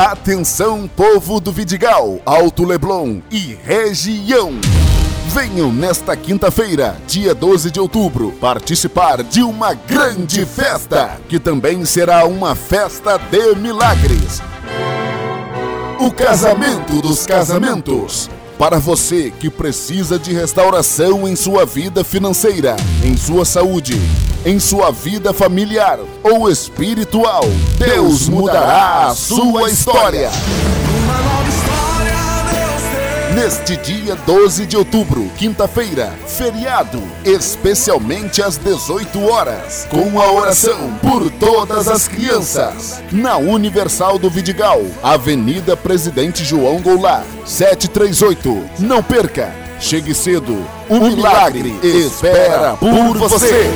Atenção, povo do Vidigal, Alto Leblon e região. Venham nesta quinta-feira, dia 12 de outubro, participar de uma grande festa, que também será uma festa de milagres. O casamento dos casamentos. Para você que precisa de restauração em sua vida financeira, em sua saúde, em sua vida familiar ou espiritual, Deus mudará a sua história. Neste dia 12 de outubro, quinta-feira, feriado, especialmente às 18 horas, com a oração por todas as crianças, na Universal do Vidigal, Avenida Presidente João Goulart, 738. Não perca! Chegue cedo, o milagre espera por você.